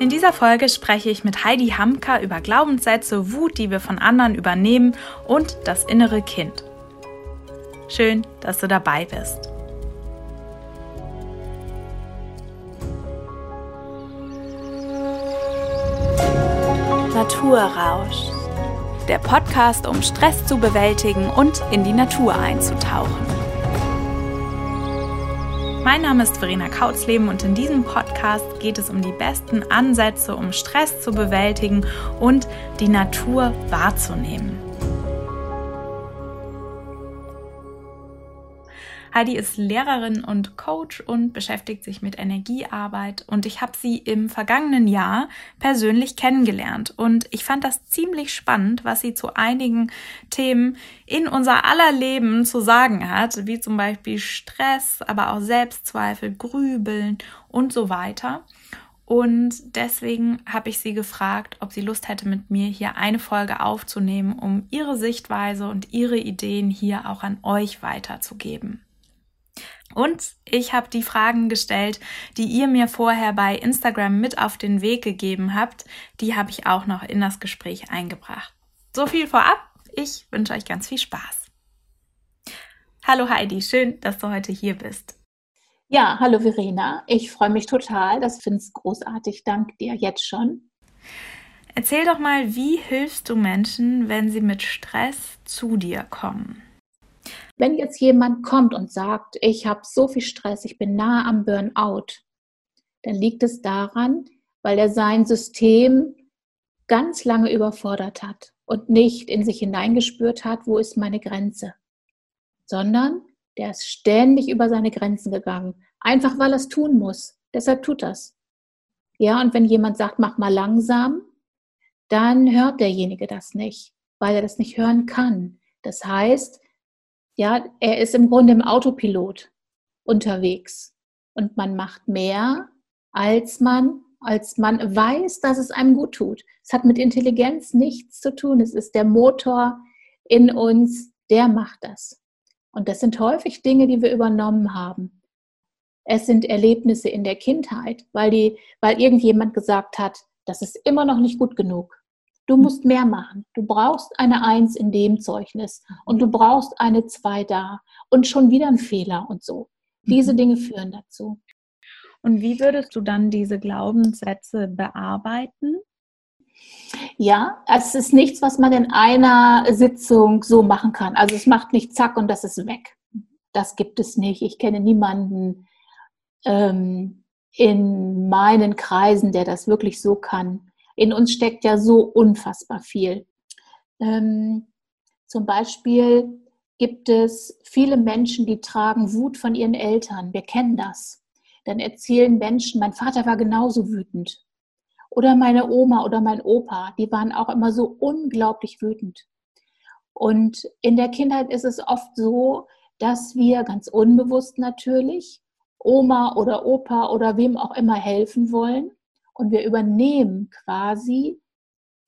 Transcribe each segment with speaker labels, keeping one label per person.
Speaker 1: In dieser Folge spreche ich mit Heidi Hamka über Glaubenssätze, Wut, die wir von anderen übernehmen und das innere Kind. Schön, dass du dabei bist. Naturrausch. Der Podcast, um Stress zu bewältigen und in die Natur einzutauchen. Mein Name ist Verena Kautzleben und in diesem Podcast geht es um die besten Ansätze, um Stress zu bewältigen und die Natur wahrzunehmen. Heidi ist Lehrerin und Coach und beschäftigt sich mit Energiearbeit und ich habe sie im vergangenen Jahr persönlich kennengelernt und ich fand das ziemlich spannend, was sie zu einigen Themen in unser aller Leben zu sagen hat, wie zum Beispiel Stress, aber auch Selbstzweifel, Grübeln und so weiter. Und deswegen habe ich sie gefragt, ob sie Lust hätte, mit mir hier eine Folge aufzunehmen, um ihre Sichtweise und ihre Ideen hier auch an euch weiterzugeben. Und ich habe die Fragen gestellt, die ihr mir vorher bei Instagram mit auf den Weg gegeben habt. Die habe ich auch noch in das Gespräch eingebracht. So viel vorab. Ich wünsche euch ganz viel Spaß. Hallo Heidi, schön, dass du heute hier bist.
Speaker 2: Ja, hallo Verena. Ich freue mich total. Das finde ich großartig. Dank dir jetzt schon.
Speaker 1: Erzähl doch mal, wie hilfst du Menschen, wenn sie mit Stress zu dir kommen?
Speaker 2: Wenn jetzt jemand kommt und sagt, ich habe so viel Stress, ich bin nahe am Burnout, dann liegt es daran, weil er sein System ganz lange überfordert hat und nicht in sich hineingespürt hat, wo ist meine Grenze, sondern der ist ständig über seine Grenzen gegangen, einfach weil er es tun muss. Deshalb tut das. Ja, und wenn jemand sagt, mach mal langsam, dann hört derjenige das nicht, weil er das nicht hören kann. Das heißt, ja, er ist im Grunde im Autopilot unterwegs und man macht mehr, als man, als man weiß, dass es einem gut tut. Es hat mit Intelligenz nichts zu tun. Es ist der Motor in uns, der macht das. Und das sind häufig Dinge, die wir übernommen haben. Es sind Erlebnisse in der Kindheit, weil, die, weil irgendjemand gesagt hat, das ist immer noch nicht gut genug. Du musst mehr machen. Du brauchst eine Eins in dem Zeugnis und du brauchst eine Zwei da und schon wieder ein Fehler und so. Diese mhm. Dinge führen dazu.
Speaker 1: Und wie würdest du dann diese Glaubenssätze bearbeiten?
Speaker 2: Ja, es ist nichts, was man in einer Sitzung so machen kann. Also es macht nicht zack und das ist weg. Das gibt es nicht. Ich kenne niemanden ähm, in meinen Kreisen, der das wirklich so kann in uns steckt ja so unfassbar viel. Ähm, zum Beispiel gibt es viele Menschen, die tragen Wut von ihren Eltern. Wir kennen das. Dann erzählen Menschen, mein Vater war genauso wütend. Oder meine Oma oder mein Opa, die waren auch immer so unglaublich wütend. Und in der Kindheit ist es oft so, dass wir ganz unbewusst natürlich Oma oder Opa oder wem auch immer helfen wollen und wir übernehmen quasi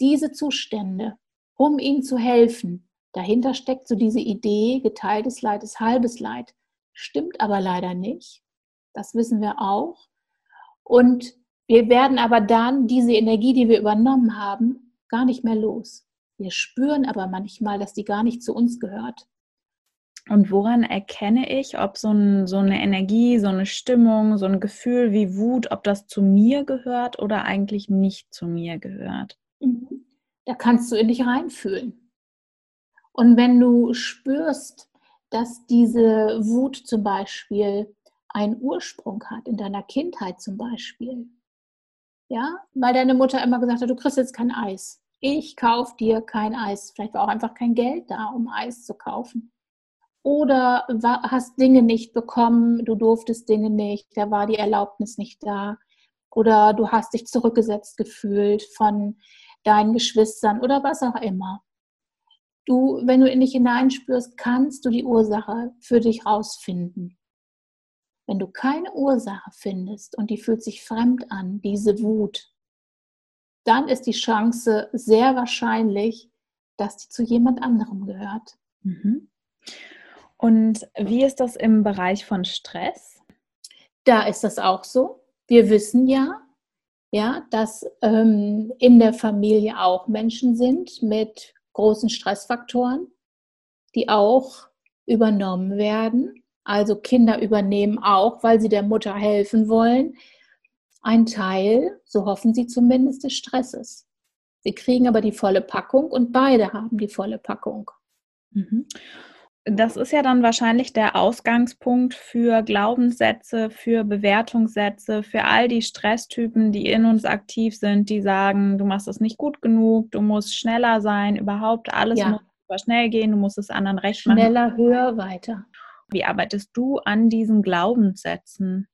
Speaker 2: diese Zustände, um ihnen zu helfen. Dahinter steckt so diese Idee, geteiltes Leid ist halbes Leid. Stimmt aber leider nicht. Das wissen wir auch. Und wir werden aber dann diese Energie, die wir übernommen haben, gar nicht mehr los. Wir spüren aber manchmal, dass die gar nicht zu uns gehört.
Speaker 1: Und woran erkenne ich, ob so, ein, so, eine Energie, so eine Stimmung, so ein Gefühl wie Wut, ob das zu mir gehört oder eigentlich nicht zu mir gehört?
Speaker 2: Mhm. Da kannst du in dich reinfühlen. Und wenn du spürst, dass diese Wut zum Beispiel einen Ursprung hat, in deiner Kindheit zum Beispiel, ja, weil deine Mutter immer gesagt hat, du kriegst jetzt kein Eis. Ich kaufe dir kein Eis. Vielleicht war auch einfach kein Geld da, um Eis zu kaufen oder hast Dinge nicht bekommen, du durftest Dinge nicht, da war die Erlaubnis nicht da oder du hast dich zurückgesetzt gefühlt von deinen Geschwistern oder was auch immer. Du, wenn du in dich hineinspürst, kannst du die Ursache für dich rausfinden. Wenn du keine Ursache findest und die fühlt sich fremd an, diese Wut, dann ist die Chance sehr wahrscheinlich, dass die zu jemand anderem gehört. Mhm.
Speaker 1: Und wie ist das im Bereich von Stress?
Speaker 2: Da ist das auch so. Wir wissen ja, ja, dass ähm, in der Familie auch Menschen sind mit großen Stressfaktoren, die auch übernommen werden. Also Kinder übernehmen auch, weil sie der Mutter helfen wollen, ein Teil, so hoffen sie zumindest, des Stresses. Sie kriegen aber die volle Packung und beide haben die volle Packung.
Speaker 1: Mhm. Das ist ja dann wahrscheinlich der Ausgangspunkt für Glaubenssätze, für Bewertungssätze, für all die Stresstypen, die in uns aktiv sind, die sagen, du machst es nicht gut genug, du musst schneller sein, überhaupt alles ja. muss super schnell gehen, du musst es anderen recht
Speaker 2: machen. Schneller, höher, weiter.
Speaker 1: Wie arbeitest du an diesen Glaubenssätzen?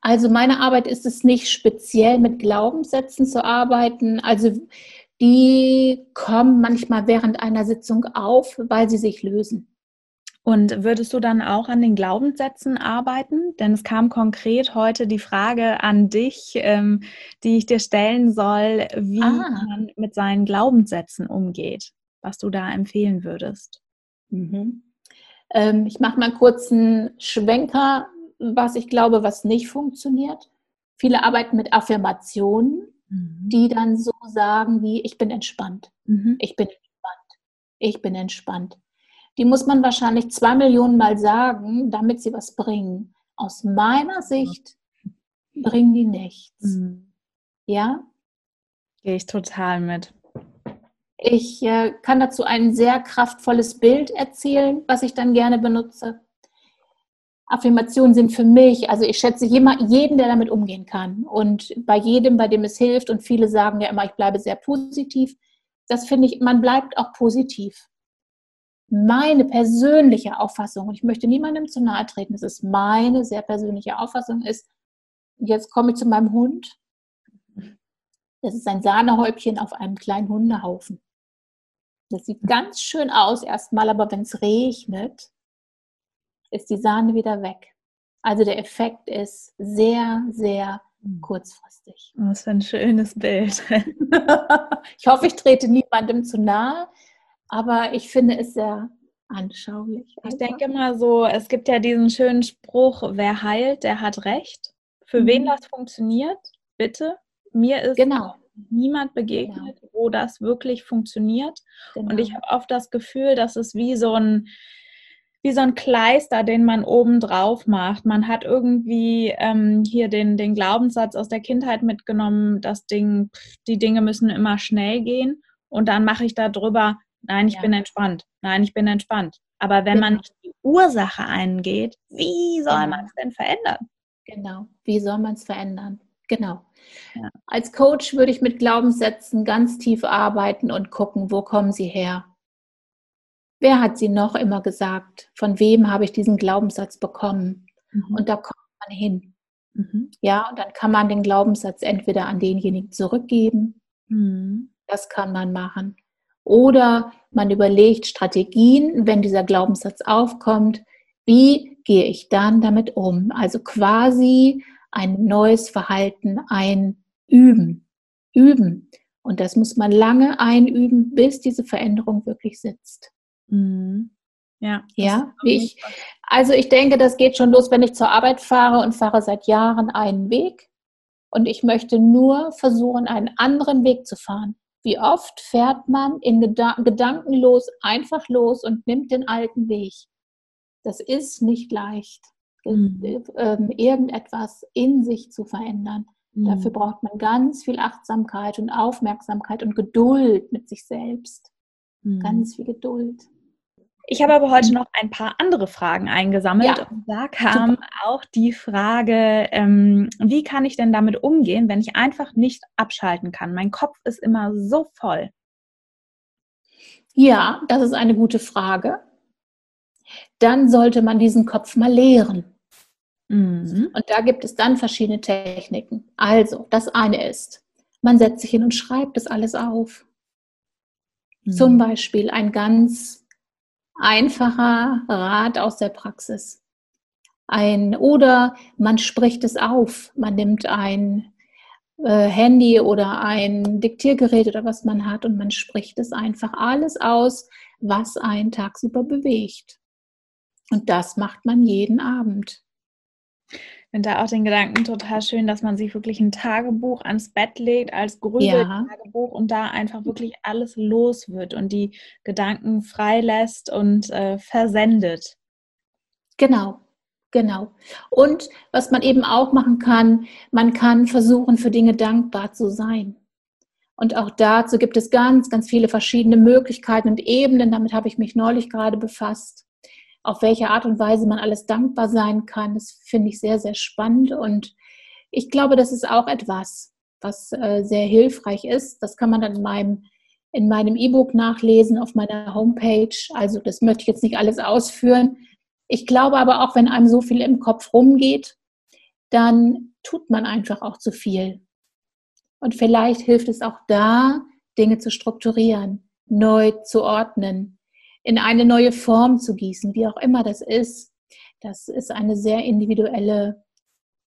Speaker 2: Also meine Arbeit ist es nicht speziell mit Glaubenssätzen zu arbeiten. Also die kommen manchmal während einer Sitzung auf, weil sie sich lösen.
Speaker 1: Und würdest du dann auch an den Glaubenssätzen arbeiten? Denn es kam konkret heute die Frage an dich, ähm, die ich dir stellen soll, wie ah. man mit seinen Glaubenssätzen umgeht, was du da empfehlen würdest.
Speaker 2: Mhm. Ähm, ich mache mal einen Schwenker, was ich glaube, was nicht funktioniert. Viele arbeiten mit Affirmationen mhm. die dann so sagen wie, ich bin entspannt, mhm. ich bin entspannt, ich bin entspannt. Die muss man wahrscheinlich zwei Millionen Mal sagen, damit sie was bringen. Aus meiner Sicht bringen die nichts. Mhm. Ja?
Speaker 1: Gehe ich total mit.
Speaker 2: Ich äh, kann dazu ein sehr kraftvolles Bild erzählen, was ich dann gerne benutze. Affirmationen sind für mich, also ich schätze jeden, der damit umgehen kann. Und bei jedem, bei dem es hilft, und viele sagen ja immer, ich bleibe sehr positiv, das finde ich, man bleibt auch positiv. Meine persönliche Auffassung, und ich möchte niemandem zu nahe treten, das ist meine sehr persönliche Auffassung, ist, jetzt komme ich zu meinem Hund. Das ist ein Sahnehäubchen auf einem kleinen Hundehaufen. Das sieht ganz schön aus erstmal, aber wenn es regnet, ist die Sahne wieder weg. Also der Effekt ist sehr, sehr hm. kurzfristig.
Speaker 1: Oh, was für ein schönes Bild.
Speaker 2: ich hoffe, ich trete niemandem zu nahe, aber ich finde es sehr anschaulich.
Speaker 1: Ich denke mal so, es gibt ja diesen schönen Spruch, wer heilt, der hat recht. Für mhm. wen das funktioniert, bitte. Mir ist genau. niemand begegnet, genau. wo das wirklich funktioniert. Genau. Und ich habe oft das Gefühl, dass es wie so ein wie so ein Kleister, den man oben drauf macht. Man hat irgendwie ähm, hier den, den Glaubenssatz aus der Kindheit mitgenommen, das Ding, die Dinge müssen immer schnell gehen. Und dann mache ich da drüber, nein, ich ja. bin entspannt. Nein, ich bin entspannt. Aber wenn genau. man nicht die Ursache eingeht, wie soll genau. man es denn verändern?
Speaker 2: Genau, wie soll man es verändern? Genau. Ja. Als Coach würde ich mit Glaubenssätzen ganz tief arbeiten und gucken, wo kommen sie her? Wer hat sie noch immer gesagt? Von wem habe ich diesen Glaubenssatz bekommen? Mhm. Und da kommt man hin. Mhm. Ja, und dann kann man den Glaubenssatz entweder an denjenigen zurückgeben. Mhm. Das kann man machen. Oder man überlegt Strategien, wenn dieser Glaubenssatz aufkommt. Wie gehe ich dann damit um? Also quasi ein neues Verhalten einüben. Üben. Und das muss man lange einüben, bis diese Veränderung wirklich sitzt. Mhm. Ja. Ja, ich, also ich denke, das geht schon los, wenn ich zur Arbeit fahre und fahre seit Jahren einen Weg und ich möchte nur versuchen, einen anderen Weg zu fahren. Wie oft fährt man in Gedan gedankenlos einfach los und nimmt den alten Weg? Das ist nicht leicht, mhm. ähm, irgendetwas in sich zu verändern. Mhm. Dafür braucht man ganz viel Achtsamkeit und Aufmerksamkeit und Geduld mit sich selbst. Mhm. Ganz viel Geduld.
Speaker 1: Ich habe aber heute noch ein paar andere Fragen eingesammelt. Ja. Und da kam Super. auch die Frage, ähm, wie kann ich denn damit umgehen, wenn ich einfach nicht abschalten kann? Mein Kopf ist immer so voll.
Speaker 2: Ja, das ist eine gute Frage. Dann sollte man diesen Kopf mal leeren. Mhm. Und da gibt es dann verschiedene Techniken. Also, das eine ist, man setzt sich hin und schreibt das alles auf. Mhm. Zum Beispiel ein ganz einfacher Rat aus der Praxis. Ein, oder man spricht es auf. Man nimmt ein äh, Handy oder ein Diktiergerät oder was man hat und man spricht es einfach alles aus, was einen tagsüber bewegt. Und das macht man jeden Abend.
Speaker 1: Finde da auch den Gedanken total schön, dass man sich wirklich ein Tagebuch ans Bett legt als Grübel-Tagebuch ja. und da einfach wirklich alles los wird und die Gedanken freilässt und äh, versendet.
Speaker 2: Genau, genau. Und was man eben auch machen kann, man kann versuchen, für Dinge dankbar zu sein. Und auch dazu gibt es ganz, ganz viele verschiedene Möglichkeiten und Ebenen. Damit habe ich mich neulich gerade befasst auf welche Art und Weise man alles dankbar sein kann. Das finde ich sehr, sehr spannend. Und ich glaube, das ist auch etwas, was äh, sehr hilfreich ist. Das kann man dann in meinem in meinem E-Book nachlesen auf meiner Homepage. Also das möchte ich jetzt nicht alles ausführen. Ich glaube aber auch, wenn einem so viel im Kopf rumgeht, dann tut man einfach auch zu viel. Und vielleicht hilft es auch da, Dinge zu strukturieren, neu zu ordnen, in eine neue Form zu gießen, wie auch immer das ist. Das ist eine sehr individuelle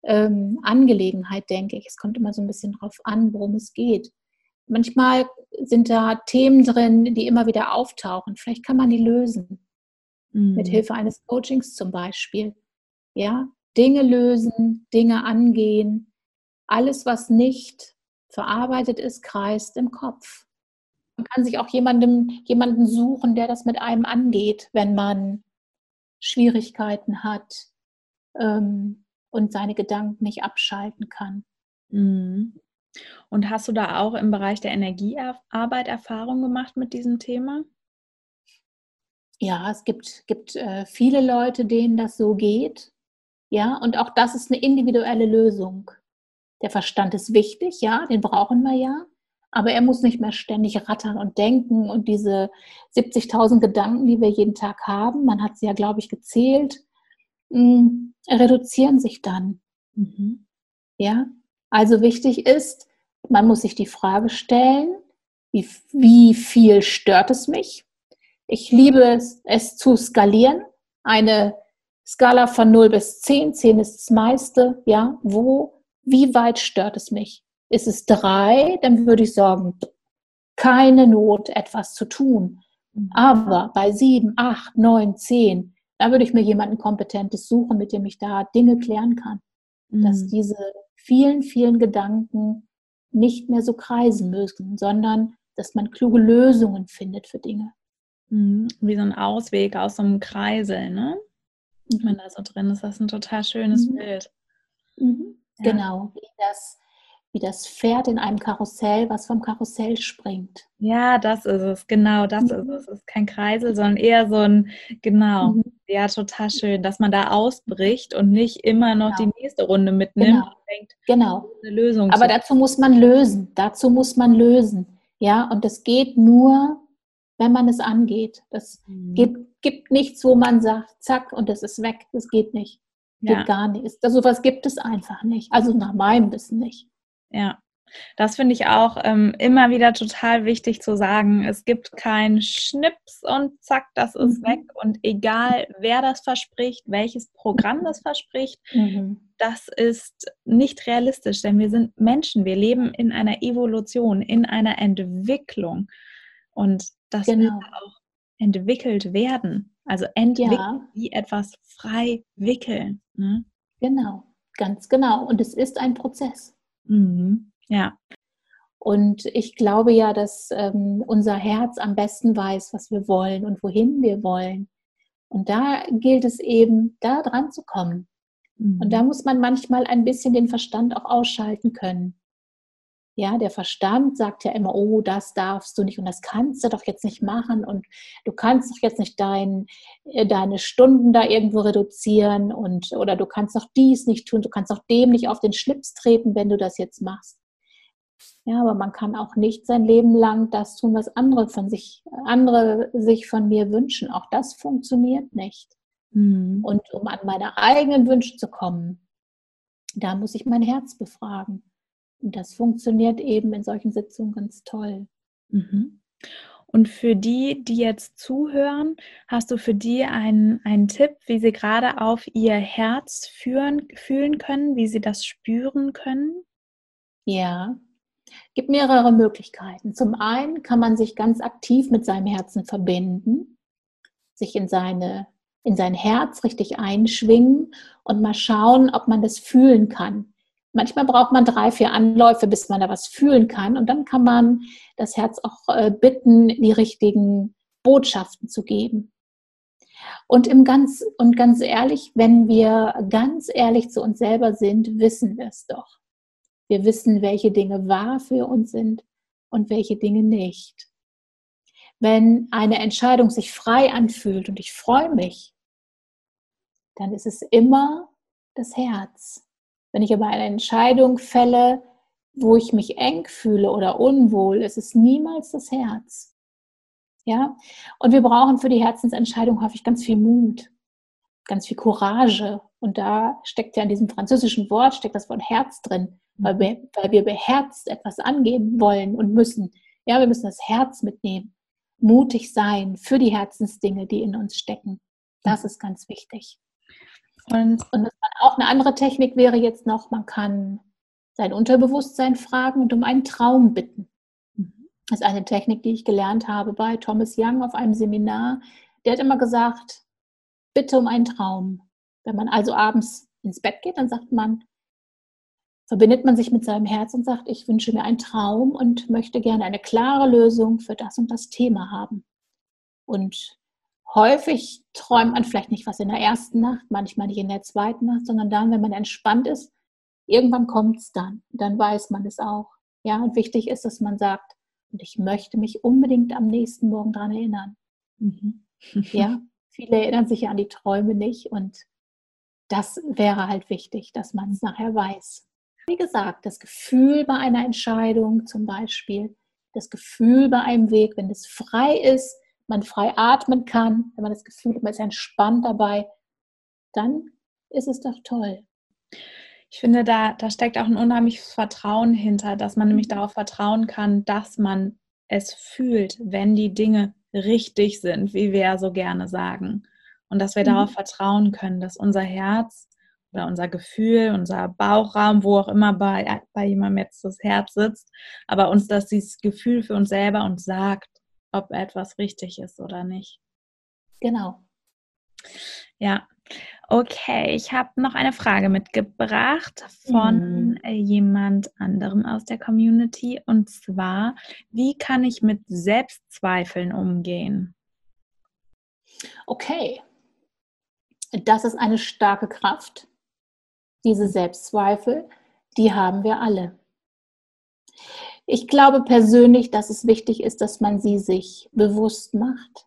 Speaker 2: ähm, Angelegenheit, denke ich. Es kommt immer so ein bisschen drauf an, worum es geht. Manchmal sind da Themen drin, die immer wieder auftauchen. Vielleicht kann man die lösen. Mhm. Mit Hilfe eines Coachings zum Beispiel. Ja, Dinge lösen, Dinge angehen. Alles, was nicht verarbeitet ist, kreist im Kopf. Man kann sich auch jemandem, jemanden suchen, der das mit einem angeht, wenn man Schwierigkeiten hat ähm, und seine Gedanken nicht abschalten kann.
Speaker 1: Mhm. Und hast du da auch im Bereich der Energiearbeit Erfahrung gemacht mit diesem Thema?
Speaker 2: Ja, es gibt, gibt äh, viele Leute, denen das so geht. Ja, und auch das ist eine individuelle Lösung. Der Verstand ist wichtig, ja, den brauchen wir ja aber er muss nicht mehr ständig rattern und denken und diese 70.000 Gedanken, die wir jeden Tag haben, man hat sie ja, glaube ich, gezählt, mm, reduzieren sich dann. Mhm. Ja, also wichtig ist, man muss sich die Frage stellen, wie, wie viel stört es mich? Ich liebe es, es zu skalieren. Eine Skala von 0 bis 10, 10 ist das meiste, ja, wo, wie weit stört es mich? Ist es drei, dann würde ich sagen, keine Not, etwas zu tun. Mhm. Aber bei sieben, acht, neun, zehn, da würde ich mir jemanden Kompetentes suchen, mit dem ich da Dinge klären kann. Mhm. Dass diese vielen, vielen Gedanken nicht mehr so kreisen müssen, sondern dass man kluge Lösungen findet für Dinge.
Speaker 1: Mhm. Wie so ein Ausweg aus so einem Kreisel, ne? Mhm. Wenn da so drin ist, das ist ein total schönes mhm. Bild.
Speaker 2: Mhm. Ja. Genau, wie das wie das Pferd in einem Karussell, was vom Karussell springt.
Speaker 1: Ja, das ist es, genau, das mhm. ist es. Es ist kein Kreisel, sondern eher so ein, genau, mhm. ja, total schön, dass man da ausbricht und nicht immer noch genau. die nächste Runde mitnimmt
Speaker 2: genau. und denkt, genau. eine Lösung. Aber dazu muss man lösen, dazu muss man lösen. Ja, und das geht nur, wenn man es angeht. Das mhm. gibt, gibt nichts, wo man sagt, zack, und das ist weg. Das geht nicht. Geht ja. gar nicht. So was gibt es einfach nicht. Also nach meinem Wissen nicht.
Speaker 1: Ja, das finde ich auch ähm, immer wieder total wichtig zu sagen. Es gibt kein Schnips und zack, das ist mhm. weg. Und egal, wer das verspricht, welches Programm das verspricht, mhm. das ist nicht realistisch, denn wir sind Menschen. Wir leben in einer Evolution, in einer Entwicklung. Und das genau. will auch entwickelt werden. Also entwickeln, ja. wie etwas frei wickeln. Ne?
Speaker 2: Genau, ganz genau. Und es ist ein Prozess.
Speaker 1: Mhm. Ja.
Speaker 2: Und ich glaube ja, dass ähm, unser Herz am besten weiß, was wir wollen und wohin wir wollen. Und da gilt es eben, da dran zu kommen. Mhm. Und da muss man manchmal ein bisschen den Verstand auch ausschalten können. Ja, der Verstand sagt ja immer, oh, das darfst du nicht und das kannst du doch jetzt nicht machen und du kannst doch jetzt nicht dein, äh, deine Stunden da irgendwo reduzieren und oder du kannst doch dies nicht tun, du kannst auch dem nicht auf den Schlips treten, wenn du das jetzt machst. Ja, aber man kann auch nicht sein Leben lang das tun, was andere von sich, andere sich von mir wünschen. Auch das funktioniert nicht. Mhm. Und um an meine eigenen Wünsche zu kommen, da muss ich mein Herz befragen. Und das funktioniert eben in solchen Sitzungen ganz toll.
Speaker 1: Mhm. Und für die, die jetzt zuhören, hast du für die einen, einen Tipp, wie sie gerade auf ihr Herz führen, fühlen können, wie sie das spüren können?
Speaker 2: Ja, gibt mehrere Möglichkeiten. Zum einen kann man sich ganz aktiv mit seinem Herzen verbinden, sich in seine in sein Herz richtig einschwingen und mal schauen, ob man das fühlen kann. Manchmal braucht man drei, vier Anläufe, bis man da was fühlen kann. Und dann kann man das Herz auch äh, bitten, die richtigen Botschaften zu geben. Und, im ganz, und ganz ehrlich, wenn wir ganz ehrlich zu uns selber sind, wissen wir es doch. Wir wissen, welche Dinge wahr für uns sind und welche Dinge nicht. Wenn eine Entscheidung sich frei anfühlt und ich freue mich, dann ist es immer das Herz. Wenn ich aber eine Entscheidung fälle, wo ich mich eng fühle oder unwohl, ist es niemals das Herz. Ja? Und wir brauchen für die Herzensentscheidung häufig ganz viel Mut, ganz viel Courage. Und da steckt ja in diesem französischen Wort, steckt das Wort Herz drin, weil wir, weil wir beherzt etwas angehen wollen und müssen. Ja, wir müssen das Herz mitnehmen, mutig sein für die Herzensdinge, die in uns stecken. Das ist ganz wichtig. Und, und auch eine andere Technik wäre jetzt noch, man kann sein Unterbewusstsein fragen und um einen Traum bitten. Das ist eine Technik, die ich gelernt habe bei Thomas Young auf einem Seminar. Der hat immer gesagt, bitte um einen Traum. Wenn man also abends ins Bett geht, dann sagt man, verbindet man sich mit seinem Herz und sagt, ich wünsche mir einen Traum und möchte gerne eine klare Lösung für das und das Thema haben. Und häufig träumt man vielleicht nicht was in der ersten Nacht, manchmal nicht in der zweiten Nacht, sondern dann, wenn man entspannt ist, irgendwann kommt es dann. Dann weiß man es auch. Ja, und wichtig ist, dass man sagt, und ich möchte mich unbedingt am nächsten Morgen daran erinnern. Mhm. ja, viele erinnern sich ja an die Träume nicht und das wäre halt wichtig, dass man es nachher weiß. Wie gesagt, das Gefühl bei einer Entscheidung zum Beispiel, das Gefühl bei einem Weg, wenn es frei ist, man frei atmen kann, wenn man das Gefühl hat, man ist entspannt dabei, dann ist es doch toll.
Speaker 1: Ich finde, da, da steckt auch ein unheimliches Vertrauen hinter, dass man nämlich darauf vertrauen kann, dass man es fühlt, wenn die Dinge richtig sind, wie wir ja so gerne sagen. Und dass wir mhm. darauf vertrauen können, dass unser Herz oder unser Gefühl, unser Bauchraum, wo auch immer bei, bei jemandem jetzt das Herz sitzt, aber uns dass dieses Gefühl für uns selber uns sagt, ob etwas richtig ist oder nicht.
Speaker 2: Genau.
Speaker 1: Ja, okay. Ich habe noch eine Frage mitgebracht von mhm. jemand anderem aus der Community. Und zwar, wie kann ich mit Selbstzweifeln umgehen?
Speaker 2: Okay. Das ist eine starke Kraft. Diese Selbstzweifel, die haben wir alle. Ich glaube persönlich, dass es wichtig ist, dass man sie sich bewusst macht.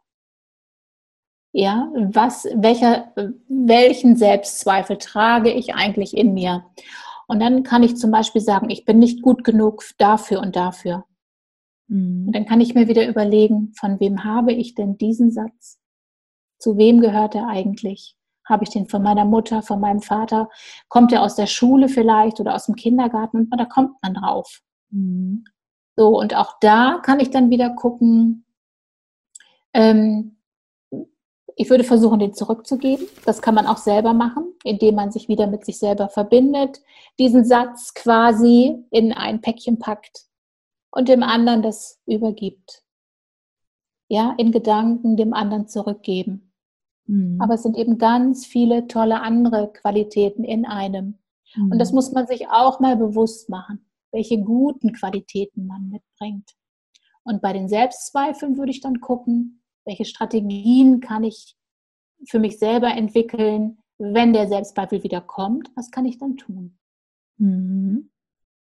Speaker 2: Ja, was, welcher, welchen Selbstzweifel trage ich eigentlich in mir? Und dann kann ich zum Beispiel sagen, ich bin nicht gut genug dafür und dafür. Mhm. Und dann kann ich mir wieder überlegen, von wem habe ich denn diesen Satz? Zu wem gehört er eigentlich? Habe ich den von meiner Mutter, von meinem Vater? Kommt er aus der Schule vielleicht oder aus dem Kindergarten? Und da kommt man drauf. Mhm. So, und auch da kann ich dann wieder gucken, ähm, ich würde versuchen, den zurückzugeben. Das kann man auch selber machen, indem man sich wieder mit sich selber verbindet, diesen Satz quasi in ein Päckchen packt und dem anderen das übergibt. Ja, in Gedanken dem anderen zurückgeben. Mhm. Aber es sind eben ganz viele tolle andere Qualitäten in einem. Mhm. Und das muss man sich auch mal bewusst machen, welche guten Qualitäten man mitbringt. Und bei den Selbstzweifeln würde ich dann gucken, welche Strategien kann ich für mich selber entwickeln, wenn der Selbstzweifel wieder kommt, was kann ich dann tun?
Speaker 1: Mhm.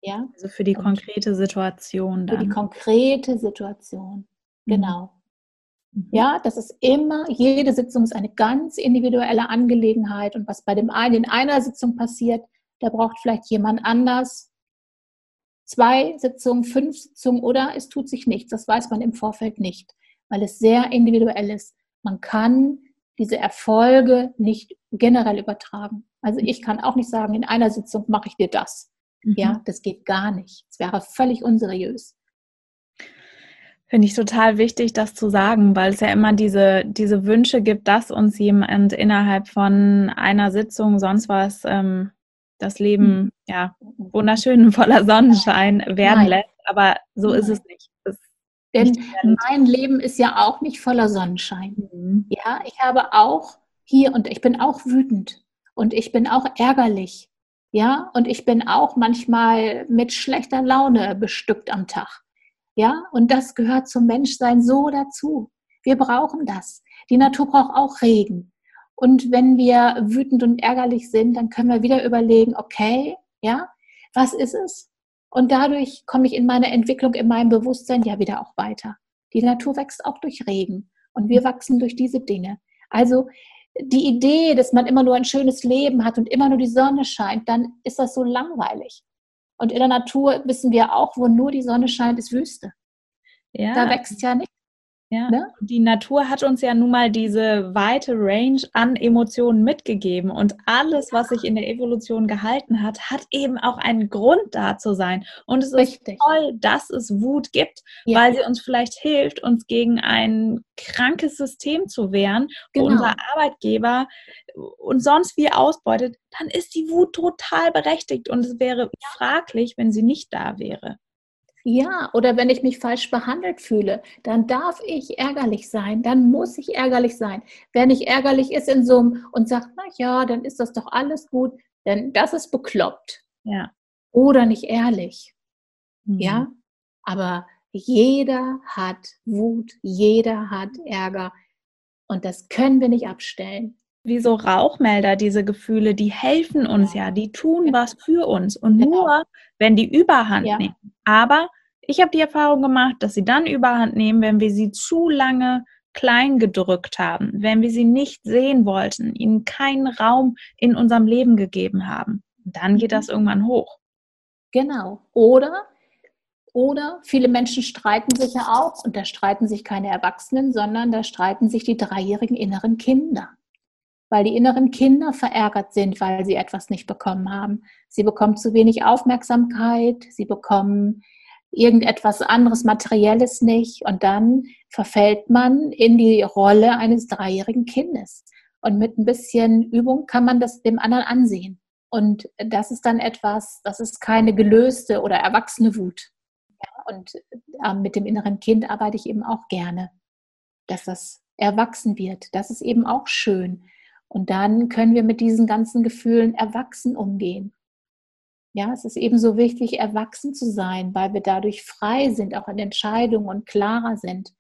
Speaker 1: Ja? Also für die konkrete Situation
Speaker 2: dann. Für die konkrete Situation, mhm. genau. Mhm. Ja, das ist immer, jede Sitzung ist eine ganz individuelle Angelegenheit und was bei dem einen in einer Sitzung passiert, da braucht vielleicht jemand anders zwei Sitzungen, fünf Sitzungen oder es tut sich nichts. Das weiß man im Vorfeld nicht weil es sehr individuell ist. Man kann diese Erfolge nicht generell übertragen. Also ich kann auch nicht sagen, in einer Sitzung mache ich dir das. Mhm. Ja, das geht gar nicht. Es wäre völlig unseriös.
Speaker 1: Finde ich total wichtig, das zu sagen, weil es ja immer diese, diese Wünsche gibt, dass uns jemand innerhalb von einer Sitzung sonst was ähm, das Leben mhm. ja wunderschön voller Sonnenschein werden Nein. lässt. Aber so Nein. ist es nicht. Es
Speaker 2: denn mein Leben ist ja auch nicht voller Sonnenschein. Mhm. Ja, ich habe auch hier und ich bin auch wütend und ich bin auch ärgerlich. Ja, und ich bin auch manchmal mit schlechter Laune bestückt am Tag. Ja, und das gehört zum Menschsein so dazu. Wir brauchen das. Die Natur braucht auch Regen. Und wenn wir wütend und ärgerlich sind, dann können wir wieder überlegen, okay, ja, was ist es? Und dadurch komme ich in meiner Entwicklung, in meinem Bewusstsein ja wieder auch weiter. Die Natur wächst auch durch Regen und wir wachsen durch diese Dinge. Also die Idee, dass man immer nur ein schönes Leben hat und immer nur die Sonne scheint, dann ist das so langweilig. Und in der Natur wissen wir auch, wo nur die Sonne scheint, ist Wüste. Ja. Da wächst ja nichts.
Speaker 1: Ja. Ne? Die Natur hat uns ja nun mal diese weite Range an Emotionen mitgegeben und alles, was sich in der Evolution gehalten hat, hat eben auch einen Grund da zu sein. Und es Richtig. ist toll, dass es Wut gibt, ja. weil sie uns vielleicht hilft, uns gegen ein krankes System zu wehren, genau. wo unser Arbeitgeber und sonst wie ausbeutet, dann ist die Wut total berechtigt und es wäre fraglich, wenn sie nicht da wäre.
Speaker 2: Ja, oder wenn ich mich falsch behandelt fühle, dann darf ich ärgerlich sein, dann muss ich ärgerlich sein. Wer nicht ärgerlich ist in so einem und sagt, na ja, dann ist das doch alles gut, denn das ist bekloppt.
Speaker 1: Ja.
Speaker 2: Oder nicht ehrlich. Mhm. Ja, aber jeder hat Wut, jeder hat Ärger und das können wir nicht abstellen
Speaker 1: wie so Rauchmelder, diese Gefühle, die helfen uns ja, die tun was für uns. Und genau. nur, wenn die Überhand ja. nehmen. Aber ich habe die Erfahrung gemacht, dass sie dann Überhand nehmen, wenn wir sie zu lange klein gedrückt haben, wenn wir sie nicht sehen wollten, ihnen keinen Raum in unserem Leben gegeben haben. Dann geht das mhm. irgendwann hoch.
Speaker 2: Genau. Oder oder viele Menschen streiten sich ja auch, und da streiten sich keine Erwachsenen, sondern da streiten sich die dreijährigen inneren Kinder weil die inneren Kinder verärgert sind, weil sie etwas nicht bekommen haben. Sie bekommen zu wenig Aufmerksamkeit, sie bekommen irgendetwas anderes Materielles nicht und dann verfällt man in die Rolle eines dreijährigen Kindes. Und mit ein bisschen Übung kann man das dem anderen ansehen. Und das ist dann etwas, das ist keine gelöste oder erwachsene Wut. Ja, und äh, mit dem inneren Kind arbeite ich eben auch gerne, dass das erwachsen wird. Das ist eben auch schön. Und dann können wir mit diesen ganzen Gefühlen erwachsen umgehen. Ja, es ist ebenso wichtig, erwachsen zu sein, weil wir dadurch frei sind, auch in Entscheidungen und klarer sind.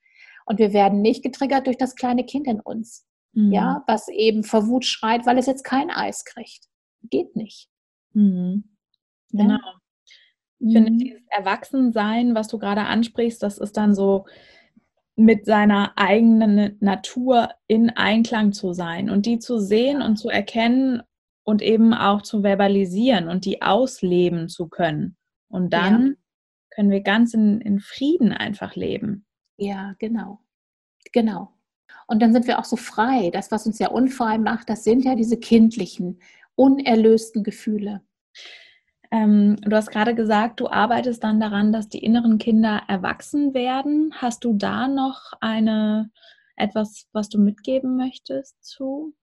Speaker 2: Und wir werden nicht getriggert durch das kleine Kind in uns, mhm. ja, was eben vor Wut schreit, weil es jetzt kein Eis kriegt. Geht nicht.
Speaker 1: Mhm. Genau. Ich finde, mhm. dieses Erwachsensein, was du gerade ansprichst, das ist dann so, mit seiner eigenen Natur in Einklang zu sein und die zu sehen und zu erkennen und eben auch zu verbalisieren und die ausleben zu können. Und dann ja. können wir ganz in, in Frieden einfach leben.
Speaker 2: Ja, genau. Genau. Und dann sind wir auch so frei. Das, was uns ja unfrei macht, das sind ja diese kindlichen, unerlösten Gefühle.
Speaker 1: Ähm, du hast gerade gesagt, du arbeitest dann daran, dass die inneren Kinder erwachsen werden. Hast du da noch eine etwas, was du mitgeben möchtest zu?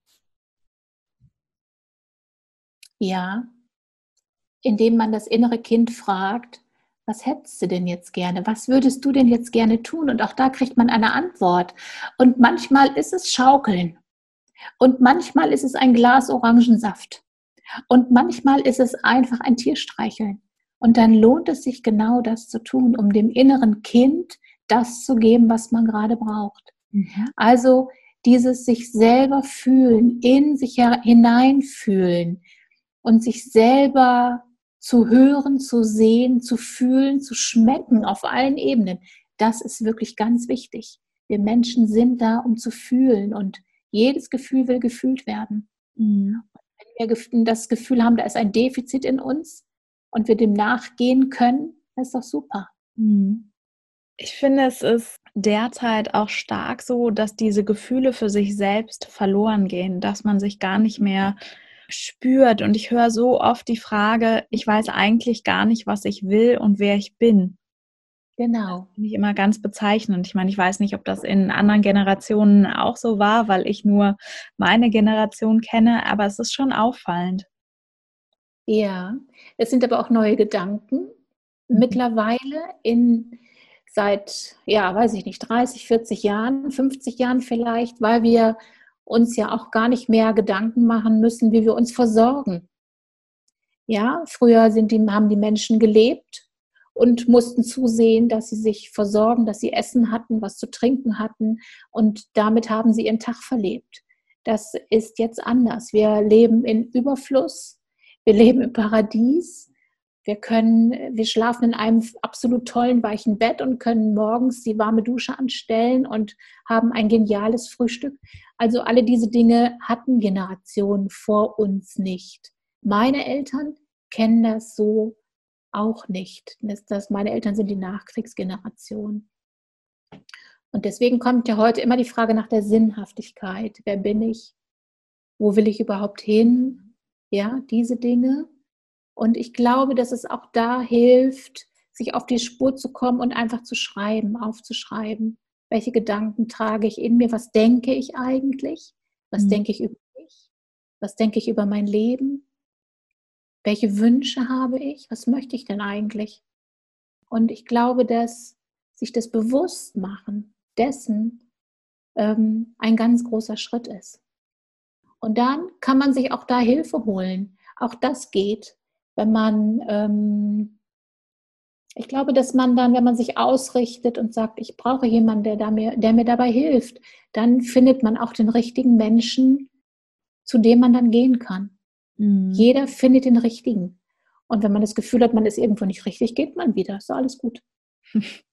Speaker 2: Ja, indem man das innere Kind fragt, was hättest du denn jetzt gerne? Was würdest du denn jetzt gerne tun? Und auch da kriegt man eine Antwort. Und manchmal ist es Schaukeln. Und manchmal ist es ein Glas Orangensaft. Und manchmal ist es einfach ein Tier streicheln. Und dann lohnt es sich genau das zu tun, um dem inneren Kind das zu geben, was man gerade braucht. Mhm. Also dieses sich selber fühlen, in sich hineinfühlen und sich selber zu hören, zu sehen, zu fühlen, zu schmecken auf allen Ebenen, das ist wirklich ganz wichtig. Wir Menschen sind da, um zu fühlen und jedes Gefühl will gefühlt werden. Mhm das Gefühl haben, da ist ein Defizit in uns und wir dem nachgehen können, das ist doch super. Mhm.
Speaker 1: Ich finde, es ist derzeit auch stark so, dass diese Gefühle für sich selbst verloren gehen, dass man sich gar nicht mehr spürt. Und ich höre so oft die Frage, ich weiß eigentlich gar nicht, was ich will und wer ich bin.
Speaker 2: Genau.
Speaker 1: Finde ich immer ganz bezeichnend. Ich meine, ich weiß nicht, ob das in anderen Generationen auch so war, weil ich nur meine Generation kenne, aber es ist schon auffallend.
Speaker 2: Ja, es sind aber auch neue Gedanken. Mhm. Mittlerweile in seit, ja, weiß ich nicht, 30, 40 Jahren, 50 Jahren vielleicht, weil wir uns ja auch gar nicht mehr Gedanken machen müssen, wie wir uns versorgen. Ja, früher sind die, haben die Menschen gelebt und mussten zusehen, dass sie sich versorgen, dass sie Essen hatten, was zu trinken hatten und damit haben sie ihren Tag verlebt. Das ist jetzt anders. Wir leben in Überfluss, wir leben im Paradies. Wir können, wir schlafen in einem absolut tollen, weichen Bett und können morgens die warme Dusche anstellen und haben ein geniales Frühstück. Also alle diese Dinge hatten Generationen vor uns nicht. Meine Eltern kennen das so auch nicht. Das, das, meine Eltern sind die Nachkriegsgeneration. Und deswegen kommt ja heute immer die Frage nach der Sinnhaftigkeit. Wer bin ich? Wo will ich überhaupt hin? Ja, diese Dinge. Und ich glaube, dass es auch da hilft, sich auf die Spur zu kommen und einfach zu schreiben, aufzuschreiben. Welche Gedanken trage ich in mir? Was denke ich eigentlich? Was mhm. denke ich über mich? Was denke ich über mein Leben? Welche Wünsche habe ich? Was möchte ich denn eigentlich? Und ich glaube, dass sich das Bewusstmachen dessen ähm, ein ganz großer Schritt ist. Und dann kann man sich auch da Hilfe holen. Auch das geht, wenn man, ähm, ich glaube, dass man dann, wenn man sich ausrichtet und sagt, ich brauche jemanden, der, da mir, der mir dabei hilft, dann findet man auch den richtigen Menschen, zu dem man dann gehen kann. Mhm. Jeder findet den richtigen. Und wenn man das Gefühl hat, man ist irgendwo nicht richtig, geht man wieder. Ist alles gut.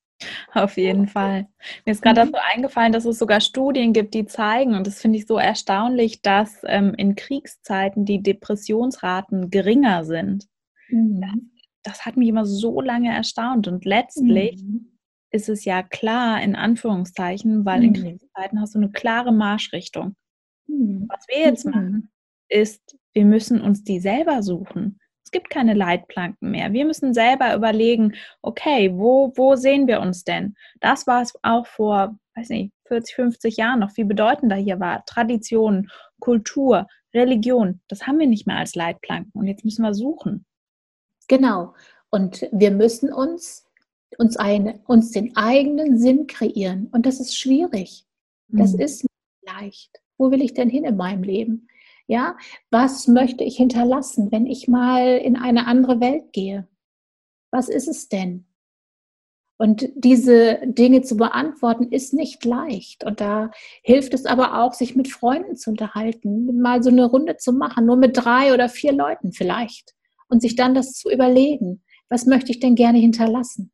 Speaker 1: Auf jeden Fall. Mir ist gerade mhm. dazu eingefallen, dass es sogar Studien gibt, die zeigen, und das finde ich so erstaunlich, dass ähm, in Kriegszeiten die Depressionsraten geringer sind. Mhm. Das, das, hat mich immer so lange erstaunt. Und letztlich mhm. ist es ja klar, in Anführungszeichen, weil in mhm. Kriegszeiten hast du eine klare Marschrichtung. Mhm. Was wir jetzt machen, ist, wir müssen uns die selber suchen. Es gibt keine Leitplanken mehr. Wir müssen selber überlegen, okay, wo, wo sehen wir uns denn? Das war es auch vor, weiß nicht, 40, 50 Jahren noch viel bedeutender hier war. Tradition, Kultur, Religion, das haben wir nicht mehr als Leitplanken. Und jetzt müssen wir suchen.
Speaker 2: Genau. Und wir müssen uns, uns, eine, uns den eigenen Sinn kreieren. Und das ist schwierig. Das mhm. ist nicht leicht. Wo will ich denn hin in meinem Leben? Ja, was möchte ich hinterlassen, wenn ich mal in eine andere Welt gehe? Was ist es denn? Und diese Dinge zu beantworten, ist nicht leicht. Und da hilft es aber auch, sich mit Freunden zu unterhalten, mal so eine Runde zu machen, nur mit drei oder vier Leuten vielleicht. Und sich dann das zu überlegen, was möchte ich denn gerne hinterlassen?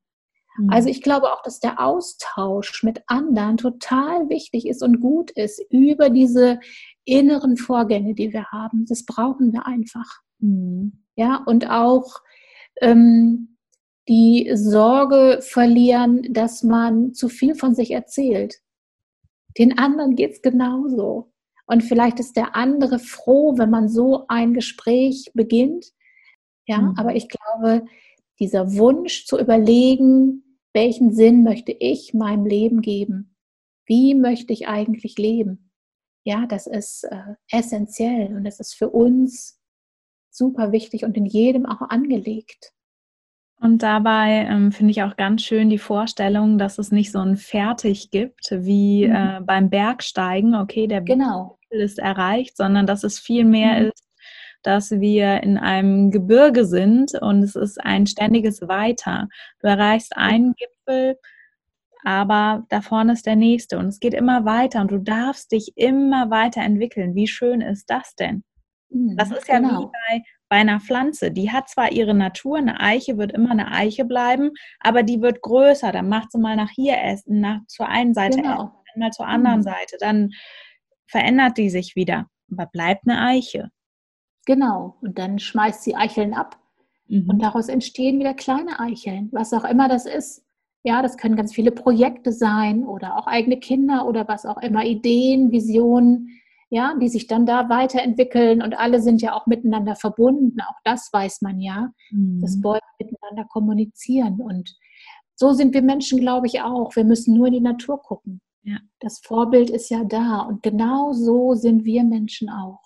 Speaker 2: Mhm. Also ich glaube auch, dass der Austausch mit anderen total wichtig ist und gut ist über diese inneren Vorgänge, die wir haben. Das brauchen wir einfach. Mhm. Ja, und auch ähm, die Sorge verlieren, dass man zu viel von sich erzählt. Den anderen geht es genauso. Und vielleicht ist der andere froh, wenn man so ein Gespräch beginnt. Ja, mhm. aber ich glaube, dieser Wunsch zu überlegen, welchen Sinn möchte ich meinem Leben geben? Wie möchte ich eigentlich leben? Ja, das ist äh, essentiell und das ist für uns super wichtig und in jedem auch angelegt.
Speaker 1: Und dabei ähm, finde ich auch ganz schön die Vorstellung, dass es nicht so ein Fertig gibt wie mhm. äh, beim Bergsteigen, okay, der
Speaker 2: genau.
Speaker 1: ist erreicht, sondern dass es viel mehr mhm. ist, dass wir in einem Gebirge sind und es ist ein ständiges Weiter. Du erreichst einen Gipfel, aber da vorne ist der nächste und es geht immer weiter und du darfst dich immer weiterentwickeln. Wie schön ist das denn? Mhm, das ist ja genau. wie bei, bei einer Pflanze. Die hat zwar ihre Natur, eine Eiche wird immer eine Eiche bleiben, aber die wird größer. Dann macht sie mal nach hier essen, nach zur einen Seite genau. essen, dann mal zur anderen mhm. Seite. Dann verändert die sich wieder, aber bleibt eine Eiche.
Speaker 2: Genau. Und dann schmeißt sie Eicheln ab. Mhm. Und daraus entstehen wieder kleine Eicheln, was auch immer das ist. Ja, das können ganz viele Projekte sein oder auch eigene Kinder oder was auch immer, Ideen, Visionen, ja, die sich dann da weiterentwickeln und alle sind ja auch miteinander verbunden. Auch das weiß man ja, mhm. dass Bäume miteinander kommunizieren. Und so sind wir Menschen, glaube ich, auch. Wir müssen nur in die Natur gucken. Ja. Das Vorbild ist ja da und genau so sind wir Menschen auch.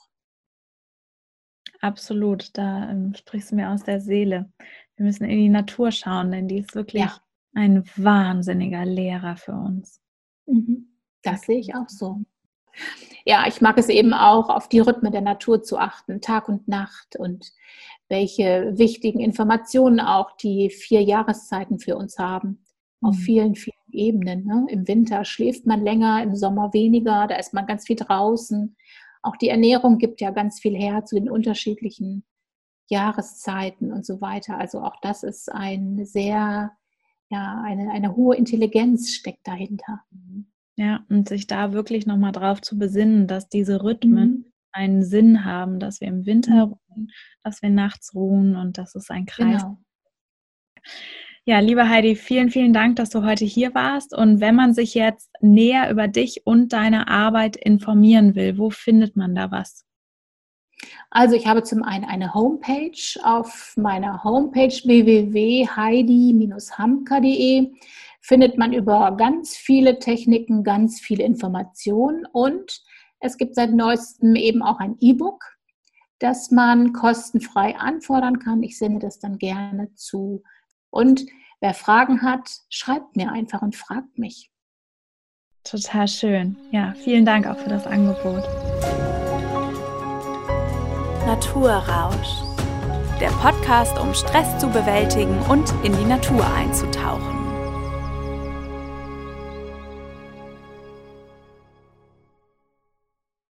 Speaker 1: Absolut, da ähm, sprichst du mir aus der Seele. Wir müssen in die Natur schauen, denn die ist wirklich ja ein wahnsinniger Lehrer für uns.
Speaker 2: Mhm. Das sehe ich auch so. ja, ich mag es eben auch, auf die Rhythmen der Natur zu achten, Tag und Nacht und welche wichtigen Informationen auch die vier Jahreszeiten für uns haben. Auf mhm. vielen, vielen Ebenen. Ne? Im Winter schläft man länger, im Sommer weniger, da ist man ganz viel draußen. Auch die Ernährung gibt ja ganz viel her zu den unterschiedlichen Jahreszeiten und so weiter. Also auch das ist ein sehr, ja, eine, eine hohe Intelligenz steckt dahinter.
Speaker 1: Ja, und sich da wirklich nochmal drauf zu besinnen, dass diese Rhythmen mhm. einen Sinn haben, dass wir im Winter mhm. ruhen, dass wir nachts ruhen und das ist ein Kreis. Genau. Ja, liebe Heidi, vielen, vielen Dank, dass du heute hier warst. Und wenn man sich jetzt näher über dich und deine Arbeit informieren will, wo findet man da was?
Speaker 2: Also ich habe zum einen eine Homepage auf meiner Homepage www.heidi-hamka.de findet man über ganz viele Techniken, ganz viele Informationen und es gibt seit neuestem eben auch ein E-Book, das man kostenfrei anfordern kann. Ich sende das dann gerne zu. Und wer Fragen hat, schreibt mir einfach und fragt mich.
Speaker 1: Total schön. Ja, vielen Dank auch für das Angebot.
Speaker 3: Naturrausch. Der Podcast, um Stress zu bewältigen und in die Natur einzutauchen.